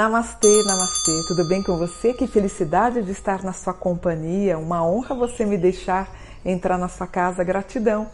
Namastê, namastê, tudo bem com você? Que felicidade de estar na sua companhia, uma honra você me deixar entrar na sua casa, gratidão.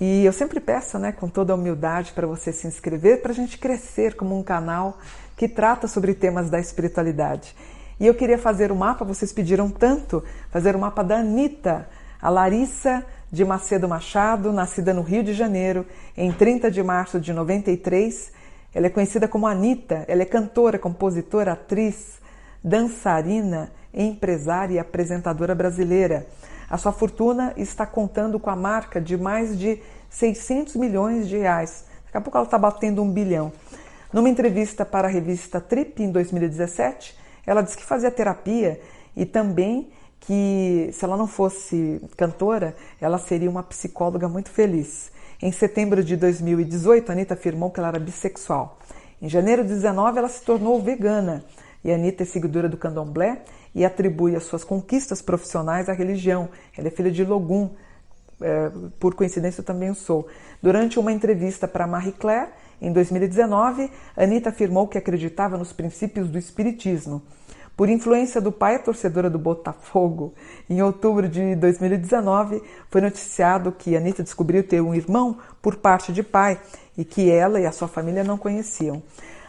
E eu sempre peço, né, com toda a humildade, para você se inscrever, para a gente crescer como um canal que trata sobre temas da espiritualidade. E eu queria fazer o um mapa, vocês pediram tanto, fazer o um mapa da Anitta, a Larissa de Macedo Machado, nascida no Rio de Janeiro em 30 de março de 93 ela é conhecida como Anitta, ela é cantora, compositora, atriz, dançarina, empresária e apresentadora brasileira. A sua fortuna está contando com a marca de mais de 600 milhões de reais. Daqui a pouco ela está batendo um bilhão. Numa entrevista para a revista Trip em 2017, ela disse que fazia terapia e também que se ela não fosse cantora, ela seria uma psicóloga muito feliz. Em setembro de 2018, a Anitta afirmou que ela era bissexual. Em janeiro de 19, ela se tornou vegana. E Anitta é seguidora do candomblé e atribui as suas conquistas profissionais à religião. Ela é filha de Logum, é, por coincidência eu também sou. Durante uma entrevista para Marie Claire, em 2019, Anitta afirmou que acreditava nos princípios do espiritismo. Por influência do pai, torcedora do Botafogo, em outubro de 2019, foi noticiado que Anitta descobriu ter um irmão por parte de pai e que ela e a sua família não conheciam.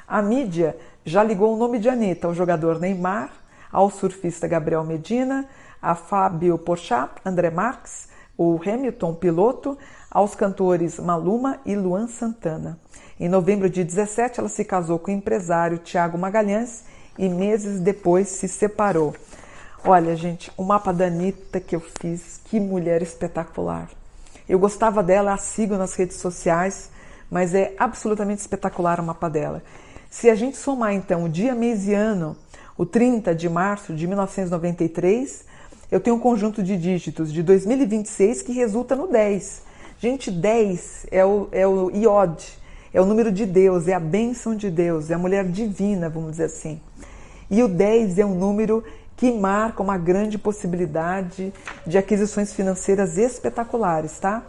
A mídia já ligou o nome de Anitta ao jogador Neymar, ao surfista Gabriel Medina, a Fábio Porchat, André Marques, o Hamilton piloto, aos cantores Maluma e Luan Santana. Em novembro de 17, ela se casou com o empresário Tiago Magalhães e meses depois se separou. Olha, gente, o mapa da Anitta que eu fiz, que mulher espetacular. Eu gostava dela, a sigo nas redes sociais, mas é absolutamente espetacular o mapa dela. Se a gente somar então o dia, mês e ano, o 30 de março de 1993, eu tenho um conjunto de dígitos de 2026 que resulta no 10. Gente, 10 é o, é o Iod, é o número de Deus, é a bênção de Deus, é a mulher divina, vamos dizer assim. E o 10 é um número que marca uma grande possibilidade de aquisições financeiras espetaculares, tá?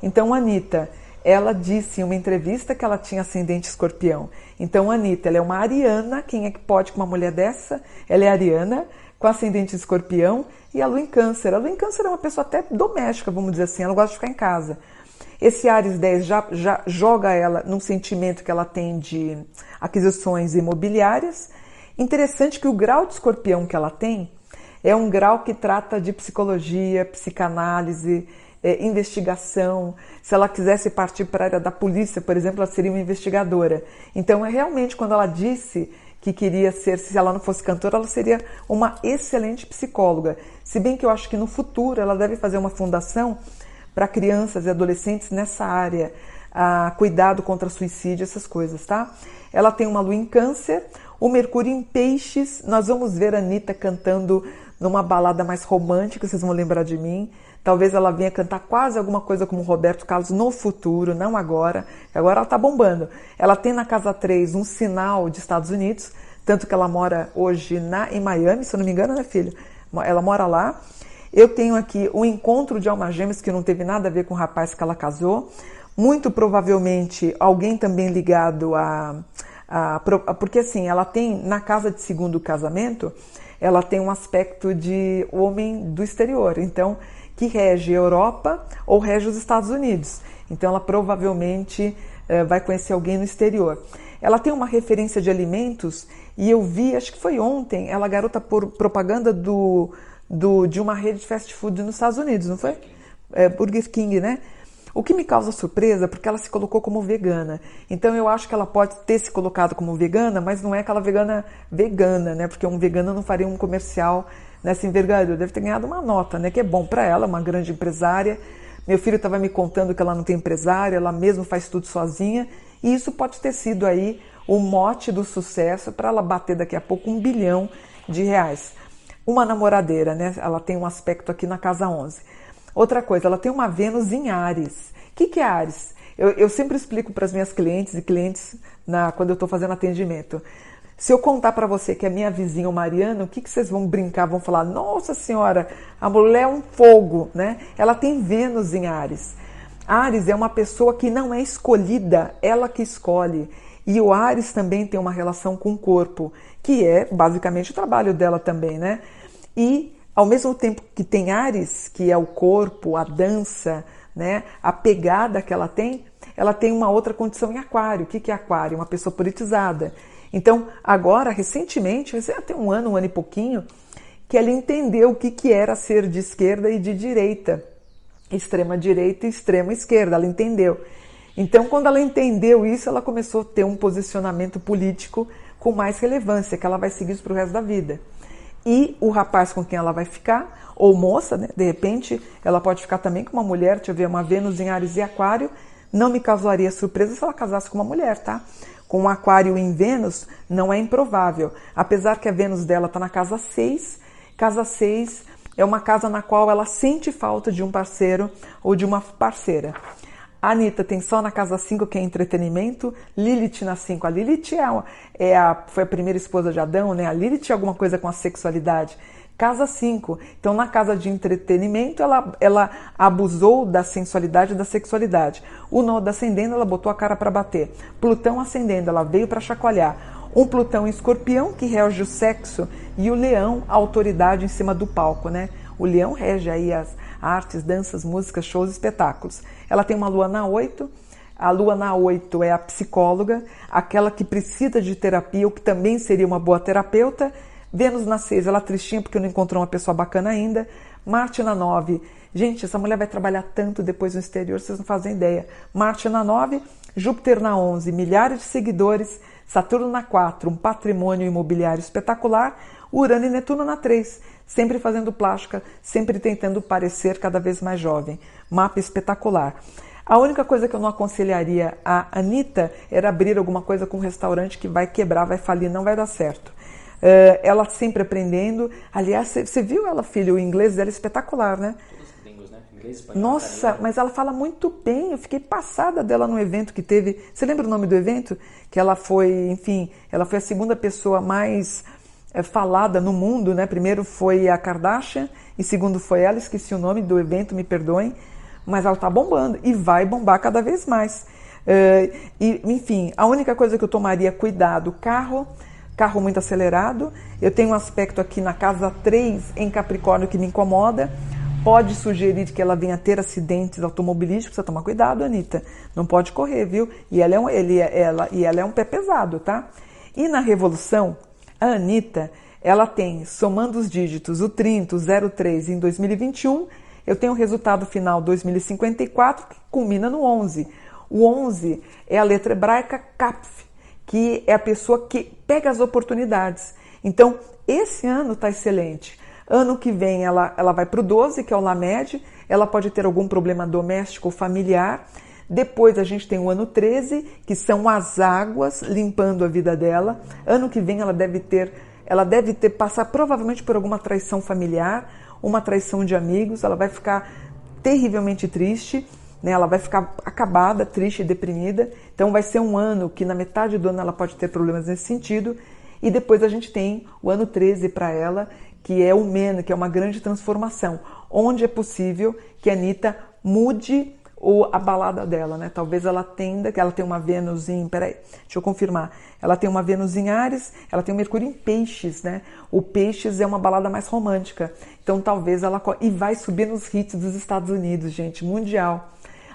Então, Anitta, ela disse em uma entrevista que ela tinha ascendente escorpião. Então, Anitta, ela é uma ariana. Quem é que pode com uma mulher dessa? Ela é ariana, com ascendente escorpião e a lua em câncer. A lua em câncer é uma pessoa até doméstica, vamos dizer assim, ela gosta de ficar em casa. Esse Ares 10 já, já joga ela num sentimento que ela tem de aquisições imobiliárias Interessante que o grau de escorpião que ela tem é um grau que trata de psicologia, psicanálise, é, investigação. Se ela quisesse partir para a área da polícia, por exemplo, ela seria uma investigadora. Então, é realmente quando ela disse que queria ser, se ela não fosse cantora, ela seria uma excelente psicóloga. Se bem que eu acho que no futuro ela deve fazer uma fundação para crianças e adolescentes nessa área, a cuidado contra suicídio, essas coisas, tá? Ela tem uma lua em câncer, o Mercúrio em Peixes, nós vamos ver a Anitta cantando numa balada mais romântica, vocês vão lembrar de mim. Talvez ela venha cantar quase alguma coisa como Roberto Carlos no futuro, não agora. Agora ela está bombando. Ela tem na casa 3 um sinal de Estados Unidos, tanto que ela mora hoje na, em Miami, se eu não me engano, né, filha? Ela mora lá. Eu tenho aqui o um encontro de alma gêmeas que não teve nada a ver com o rapaz que ela casou. Muito provavelmente alguém também ligado a porque assim, ela tem, na casa de segundo casamento, ela tem um aspecto de homem do exterior, então, que rege a Europa ou rege os Estados Unidos. Então, ela provavelmente eh, vai conhecer alguém no exterior. Ela tem uma referência de alimentos e eu vi, acho que foi ontem, ela garota por propaganda do, do, de uma rede de fast food nos Estados Unidos, não foi? É, Burger King, né? O que me causa surpresa porque ela se colocou como vegana. Então eu acho que ela pode ter se colocado como vegana, mas não é aquela vegana vegana, né? Porque um vegano não faria um comercial nessa envergadura. Deve ter ganhado uma nota, né? Que é bom para ela, uma grande empresária. Meu filho estava me contando que ela não tem empresária, ela mesmo faz tudo sozinha. E isso pode ter sido aí o mote do sucesso para ela bater daqui a pouco um bilhão de reais. Uma namoradeira, né? Ela tem um aspecto aqui na casa 11. Outra coisa, ela tem uma Vênus em Ares. O que, que é Ares? Eu, eu sempre explico para as minhas clientes e clientes na, quando eu estou fazendo atendimento. Se eu contar para você que é minha vizinha, o Mariana, o que, que vocês vão brincar? Vão falar, nossa senhora, a mulher é um fogo, né? Ela tem Vênus em Ares. Ares é uma pessoa que não é escolhida, ela que escolhe. E o Ares também tem uma relação com o corpo, que é basicamente o trabalho dela também, né? E ao mesmo tempo que tem Ares, que é o corpo, a dança, né, a pegada que ela tem, ela tem uma outra condição em Aquário. O que é Aquário? Uma pessoa politizada. Então, agora, recentemente, até um ano, um ano e pouquinho, que ela entendeu o que, que era ser de esquerda e de direita, extrema direita e extrema esquerda. Ela entendeu. Então, quando ela entendeu isso, ela começou a ter um posicionamento político com mais relevância, que ela vai seguir isso para o resto da vida. E o rapaz com quem ela vai ficar, ou moça, né? de repente, ela pode ficar também com uma mulher, deixa eu ver, uma Vênus em Ares e Aquário, não me causaria surpresa se ela casasse com uma mulher, tá? Com um Aquário em Vênus, não é improvável. Apesar que a Vênus dela está na casa 6, casa 6 é uma casa na qual ela sente falta de um parceiro ou de uma parceira. Anitta tem só na casa 5, que é entretenimento. Lilith na 5. A Lilith é, a, é a, foi a primeira esposa de Adão, né? A Lilith é alguma coisa com a sexualidade. Casa 5. Então, na casa de entretenimento, ela, ela abusou da sensualidade e da sexualidade. O Nodo ascendendo, ela botou a cara para bater. Plutão ascendendo, ela veio para chacoalhar. Um Plutão escorpião, que rege o sexo, e o leão, a autoridade em cima do palco, né? O leão rege aí as artes, danças, músicas, shows, espetáculos. Ela tem uma lua na 8. A lua na 8 é a psicóloga, aquela que precisa de terapia, ou que também seria uma boa terapeuta. Vênus na 6, ela é tristinha porque não encontrou uma pessoa bacana ainda. Marte na 9. Gente, essa mulher vai trabalhar tanto depois no exterior, vocês não fazem ideia. Marte na 9, Júpiter na 11, milhares de seguidores. Saturno na 4, um patrimônio imobiliário espetacular. Urano e Netuno na 3, sempre fazendo plástica, sempre tentando parecer cada vez mais jovem. Mapa espetacular. A única coisa que eu não aconselharia a Anitta era abrir alguma coisa com um restaurante que vai quebrar, vai falir, não vai dar certo. Uh, ela sempre aprendendo. Aliás, você viu ela, filho? O inglês dela é espetacular, né? né? Nossa, mas ela fala muito bem. Eu fiquei passada dela no evento que teve. Você lembra o nome do evento? Que ela foi, enfim, ela foi a segunda pessoa mais falada no mundo, né? Primeiro foi a Kardashian e segundo foi ela, esqueci o nome do evento, me perdoem, mas ela está bombando e vai bombar cada vez mais. Uh, e, enfim, a única coisa que eu tomaria cuidado, carro, carro muito acelerado. Eu tenho um aspecto aqui na casa 3 em Capricórnio que me incomoda. Pode sugerir que ela venha ter acidentes automobilísticos, precisa tomar cuidado, Anitta. Não pode correr, viu? E ela é um, ele, ela, e ela é um pé pesado, tá? E na Revolução, a Anitta, ela tem, somando os dígitos, o 30, o 03 em 2021, eu tenho o resultado final 2054, que culmina no 11. O 11 é a letra hebraica Kapf, que é a pessoa que pega as oportunidades. Então, esse ano está excelente. Ano que vem ela, ela vai para o 12, que é o Lamed, ela pode ter algum problema doméstico ou familiar. Depois a gente tem o ano 13, que são as águas limpando a vida dela. Ano que vem ela deve ter, ela deve ter passar provavelmente por alguma traição familiar, uma traição de amigos, ela vai ficar terrivelmente triste, né? Ela vai ficar acabada, triste e deprimida. Então vai ser um ano que na metade do ano ela pode ter problemas nesse sentido. E depois a gente tem o ano 13 para ela, que é o MEN, que é uma grande transformação, onde é possível que a Anitta mude ou a balada dela, né? Talvez ela tenda, que ela tem uma Vênus em, peraí, deixa eu confirmar. Ela tem uma Vênus em Ares, ela tem um Mercúrio em Peixes, né? O Peixes é uma balada mais romântica. Então talvez ela e vai subir nos hits dos Estados Unidos, gente, mundial.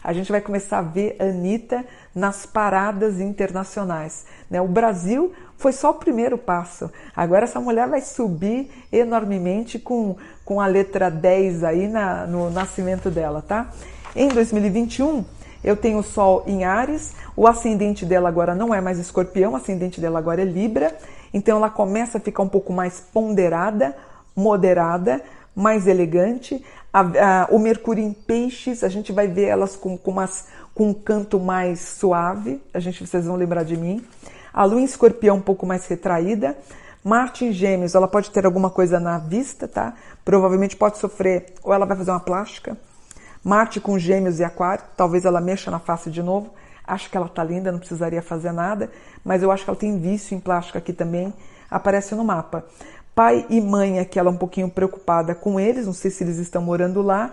A gente vai começar a ver Anitta nas paradas internacionais. Né? O Brasil foi só o primeiro passo. Agora essa mulher vai subir enormemente com, com a letra 10 aí na, no nascimento dela, tá? Em 2021, eu tenho o Sol em Ares, o ascendente dela agora não é mais escorpião, o ascendente dela agora é Libra, então ela começa a ficar um pouco mais ponderada, moderada, mais elegante. A, a, o Mercúrio em Peixes, a gente vai ver elas com, com, umas, com um canto mais suave, a gente, vocês vão lembrar de mim. A Lua em Escorpião um pouco mais retraída. Marte em Gêmeos, ela pode ter alguma coisa na vista, tá? Provavelmente pode sofrer, ou ela vai fazer uma plástica, Marte com Gêmeos e Aquário, talvez ela mexa na face de novo. Acho que ela tá linda, não precisaria fazer nada, mas eu acho que ela tem vício em plástico aqui também, aparece no mapa. Pai e mãe aqui, ela é um pouquinho preocupada com eles, não sei se eles estão morando lá.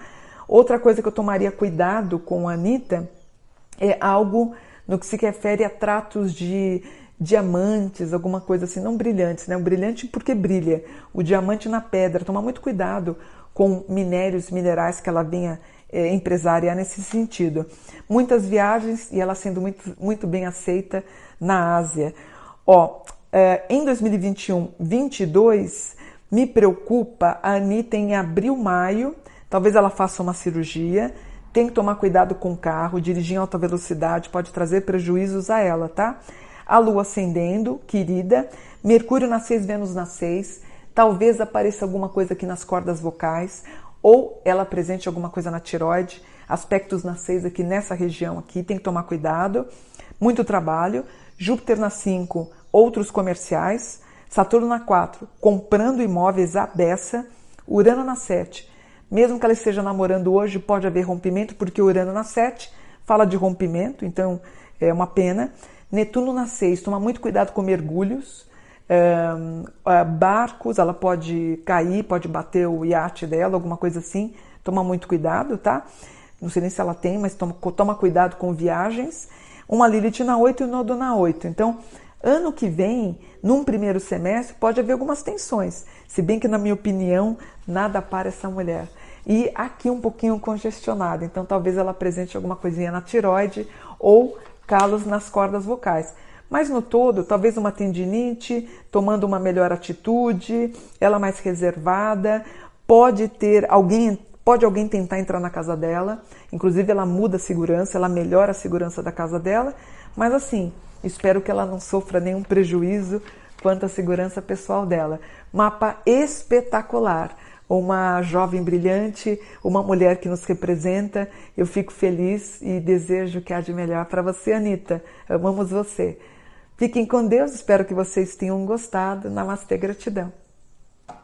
Outra coisa que eu tomaria cuidado com a Anitta é algo no que se refere a tratos de diamantes, alguma coisa assim, não brilhantes, né? O brilhante porque brilha, o diamante na pedra. Toma muito cuidado com minérios, minerais que ela venha é, empresariar nesse sentido. Muitas viagens e ela sendo muito, muito bem aceita na Ásia. Ó, é, em 2021, 22, me preocupa a Anitta em abril, maio, talvez ela faça uma cirurgia, tem que tomar cuidado com o carro, dirigir em alta velocidade pode trazer prejuízos a ela, tá? A lua ascendendo, querida, Mercúrio na 6, Vênus na 6, talvez apareça alguma coisa aqui nas cordas vocais, ou ela apresente alguma coisa na tiroide, aspectos na 6 aqui nessa região aqui, tem que tomar cuidado. Muito trabalho. Júpiter na 5, outros comerciais. Saturno na 4, comprando imóveis à beça. Urano na 7, mesmo que ela esteja namorando hoje, pode haver rompimento, porque Urano na 7 fala de rompimento, então é uma pena. Netuno na 6, toma muito cuidado com mergulhos. Uh, barcos, ela pode cair, pode bater o iate dela, alguma coisa assim. Toma muito cuidado, tá? Não sei nem se ela tem, mas toma, toma cuidado com viagens. Uma Lilith na 8 e o Nodo na 8. Então, ano que vem, num primeiro semestre, pode haver algumas tensões. Se bem que, na minha opinião, nada para essa mulher. E aqui um pouquinho congestionada, então talvez ela apresente alguma coisinha na tiroide ou calos nas cordas vocais. Mas no todo, talvez uma tendinite, tomando uma melhor atitude, ela mais reservada, pode ter alguém, pode alguém tentar entrar na casa dela, inclusive ela muda a segurança, ela melhora a segurança da casa dela, mas assim, espero que ela não sofra nenhum prejuízo quanto à segurança pessoal dela. Mapa espetacular uma jovem brilhante, uma mulher que nos representa. Eu fico feliz e desejo que há de melhor para você, Anitta. Amamos você. Fiquem com Deus, espero que vocês tenham gostado. Namastê, gratidão.